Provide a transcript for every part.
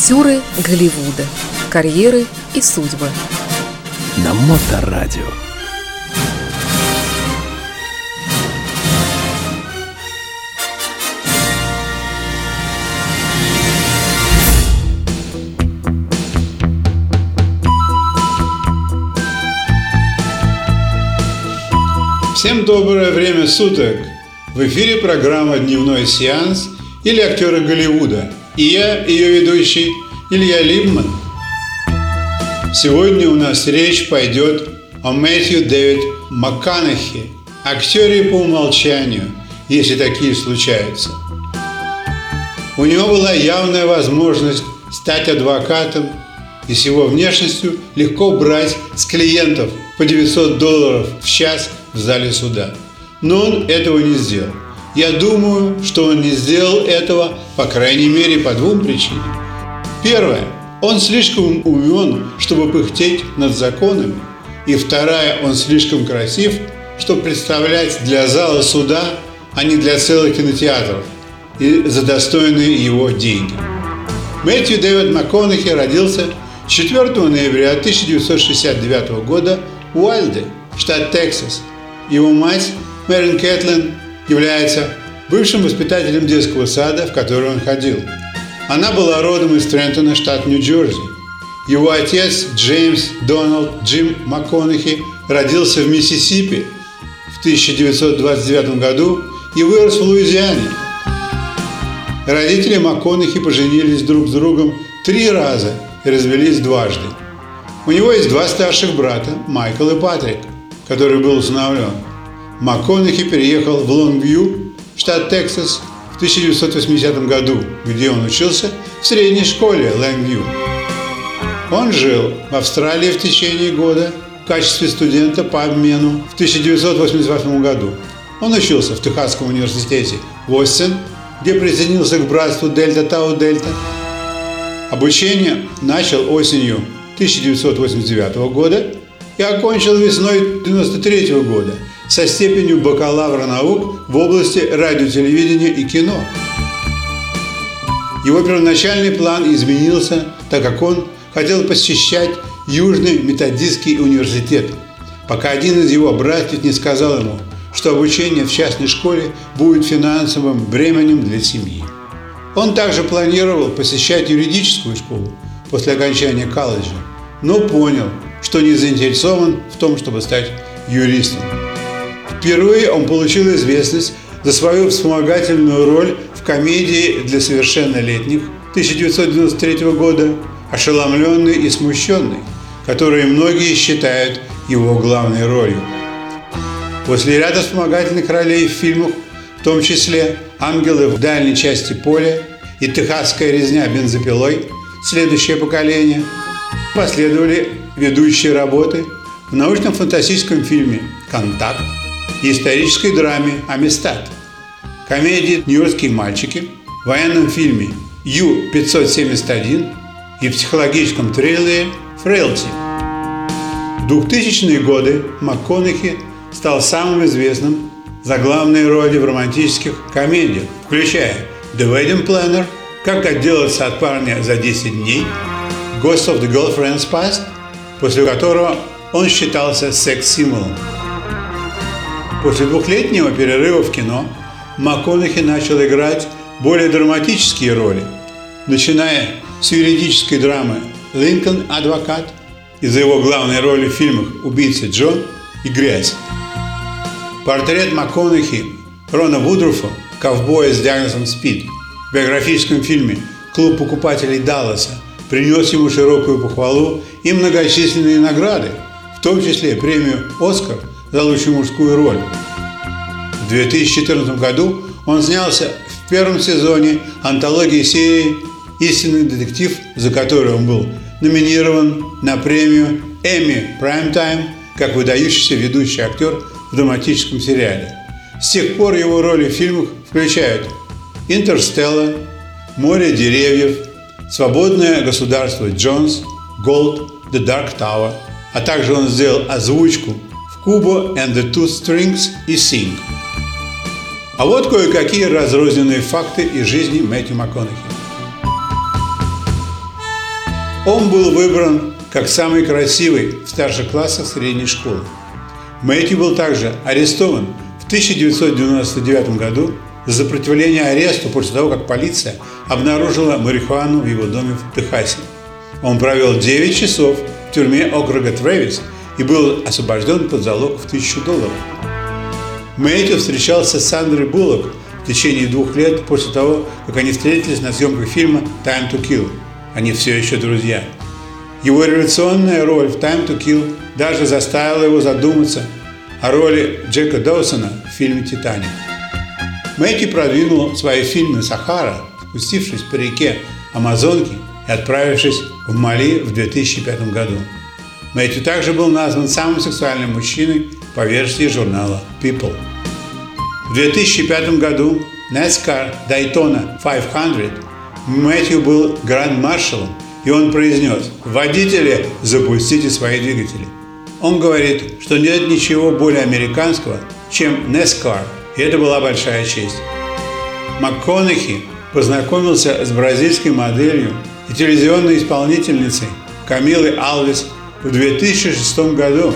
Актеры Голливуда. Карьеры и судьбы. На Моторадио. Всем доброе время суток! В эфире программа «Дневной сеанс» или «Актеры Голливуда». И я, ее ведущий, Илья Либман. Сегодня у нас речь пойдет о Мэтью Дэвид МакКанахе, актере по умолчанию, если такие случаются. У него была явная возможность стать адвокатом и с его внешностью легко брать с клиентов по 900 долларов в час в зале суда. Но он этого не сделал. Я думаю, что он не сделал этого, по крайней мере, по двум причинам. Первое. Он слишком умен, чтобы пыхтеть над законами. И вторая. Он слишком красив, чтобы представлять для зала суда, а не для целых кинотеатров, и за достойные его деньги. Мэтью Дэвид МакКонахи родился 4 ноября 1969 года в Уайлде, штат Тексас. Его мать, Мэрин Кэтлин, является бывшим воспитателем детского сада, в который он ходил. Она была родом из Трентона, штат Нью-Джерси. Его отец Джеймс Доналд Джим МакКонахи родился в Миссисипи в 1929 году и вырос в Луизиане. Родители МакКонахи поженились друг с другом три раза и развелись дважды. У него есть два старших брата, Майкл и Патрик, который был усыновлен. МакКонахи переехал в Лонгвью, штат Тексас, в 1980 году, где он учился в средней школе Лэнгвью. Он жил в Австралии в течение года в качестве студента по обмену в 1988 году. Он учился в Техасском университете Остин, где присоединился к братству Дельта Тау Дельта. Обучение начал осенью 1989 года и окончил весной 1993 года со степенью бакалавра наук в области радиотелевидения и кино. Его первоначальный план изменился, так как он хотел посещать Южный методистский университет, пока один из его братьев не сказал ему, что обучение в частной школе будет финансовым бременем для семьи. Он также планировал посещать юридическую школу после окончания колледжа, но понял, что не заинтересован в том, чтобы стать юристом. Впервые он получил известность за свою вспомогательную роль в комедии для совершеннолетних 1993 года «Ошеломленный и смущенный», которую многие считают его главной ролью. После ряда вспомогательных ролей в фильмах, в том числе «Ангелы в дальней части поля» и «Техасская резня бензопилой. Следующее поколение», последовали ведущие работы в научно-фантастическом фильме «Контакт», и исторической драме «Амистад», комедии «Нью-Йоркские мальчики», военном фильме Ю-571 и психологическом триллере «Фрейлти». В 2000-е годы МакКонахи стал самым известным за главные роли в романтических комедиях, включая «The Wedding Planner», «Как отделаться от парня за 10 дней», «Ghost of the Girlfriend's Past», после которого он считался секс-символом. После двухлетнего перерыва в кино МакКонахи начал играть более драматические роли, начиная с юридической драмы «Линкольн. Адвокат» из-за его главной роли в фильмах «Убийца Джон» и «Грязь». Портрет МакКонахи Рона Вудруфа «Ковбоя с диагнозом СПИД» в биографическом фильме «Клуб покупателей Далласа» принес ему широкую похвалу и многочисленные награды, в том числе премию «Оскар» за лучшую мужскую роль. В 2014 году он снялся в первом сезоне антологии серии «Истинный детектив», за которую он был номинирован на премию Эмми Прайм-Тайм как выдающийся ведущий актер в драматическом сериале. С тех пор его роли в фильмах включают «Интерстелла», «Море деревьев», «Свободное государство Джонс», «Голд», «The Dark Tower», а также он сделал озвучку Kubo and the Two Strings и Sing. А вот кое-какие разрозненные факты из жизни Мэтью МакКонахи. Он был выбран как самый красивый в старших классах средней школы. Мэтью был также арестован в 1999 году за сопротивление аресту после того, как полиция обнаружила марихуану в его доме в Техасе. Он провел 9 часов в тюрьме округа Трэвис и был освобожден под залог в 1000 долларов. Мэтью встречался с Сандрой Буллок в течение двух лет после того, как они встретились на съемках фильма «Time to Kill». Они все еще друзья. Его революционная роль в «Time to Kill» даже заставила его задуматься о роли Джека Доусона в фильме «Титаник». Мэйки продвинул свои фильмы «Сахара», спустившись по реке Амазонки и отправившись в Мали в 2005 году. Мэтью также был назван самым сексуальным мужчиной по версии журнала People. В 2005 году NASCAR Daytona 500 Мэтью был гранд-маршалом, и он произнес «Водители, запустите свои двигатели». Он говорит, что нет ничего более американского, чем NASCAR, и это была большая честь. МакКонахи познакомился с бразильской моделью и телевизионной исполнительницей Камилой Алвис в 2006 году.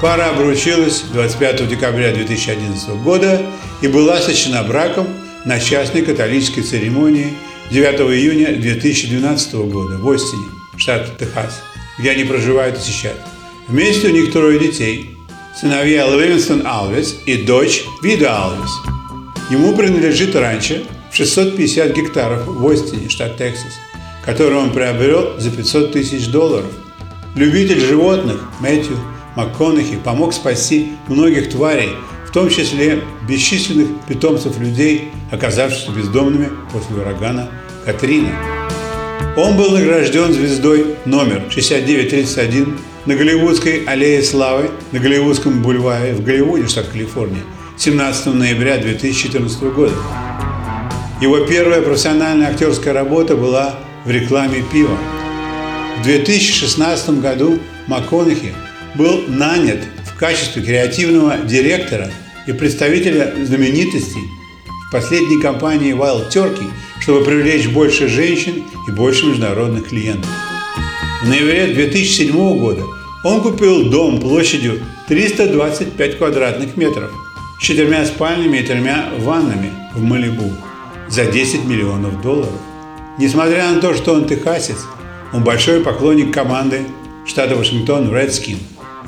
Пара обручилась 25 декабря 2011 года и была сочтена браком на частной католической церемонии 9 июня 2012 года в Остине, штат Техас, где они проживают и сейчас. Вместе у них трое детей. Сыновья Ливингстон Алвис и дочь Вида Алвис. Ему принадлежит раньше в 650 гектаров в Остине, штат Техас, который он приобрел за 500 тысяч долларов. Любитель животных Мэтью МакКонахи помог спасти многих тварей, в том числе бесчисленных питомцев людей, оказавшихся бездомными после урагана Катрина. Он был награжден звездой номер 6931 на Голливудской аллее славы на Голливудском бульваре в Голливуде, штат Калифорния, 17 ноября 2014 года. Его первая профессиональная актерская работа была в рекламе пива. В 2016 году МакКонахи был нанят в качестве креативного директора и представителя знаменитостей в последней кампании Wild Turkey, чтобы привлечь больше женщин и больше международных клиентов. В ноябре 2007 года он купил дом площадью 325 квадратных метров с четырьмя спальнями и тремя ваннами в Малибу за 10 миллионов долларов. Несмотря на то, что он техасец, он большой поклонник команды штата Вашингтон Redskins.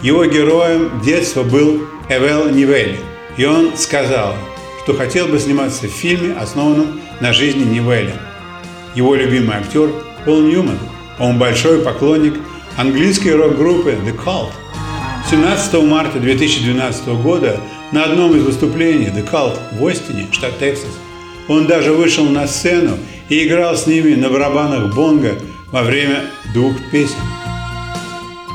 Его героем детства был Эвел Нивелли, и он сказал, что хотел бы сниматься в фильме, основанном на жизни Нивелли. Его любимый актер Пол Ньюман, он большой поклонник английской рок-группы The Cult. 17 марта 2012 года на одном из выступлений The Cult в Остине, штат Техас, он даже вышел на сцену и играл с ними на барабанах бонга во время двух песен.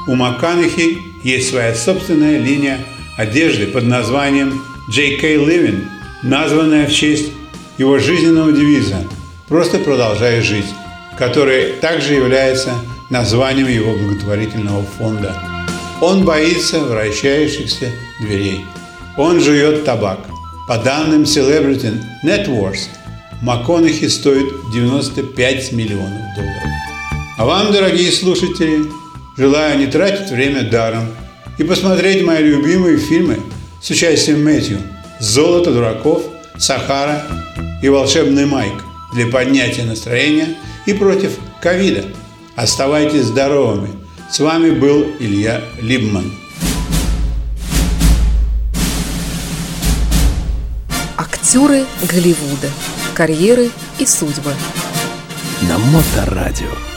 У Макканахи есть своя собственная линия одежды под названием J.K. Living, названная в честь его жизненного девиза «Просто продолжай жить», который также является названием его благотворительного фонда. Он боится вращающихся дверей. Он жует табак. По данным Celebrity Networks, МакКонахи стоит 95 миллионов долларов. А вам, дорогие слушатели, желаю не тратить время даром и посмотреть мои любимые фильмы с участием Мэтью «Золото дураков», «Сахара» и «Волшебный Майк» для поднятия настроения и против ковида. Оставайтесь здоровыми. С вами был Илья Либман. Актеры Голливуда. Карьеры и судьбы. На Моторадио.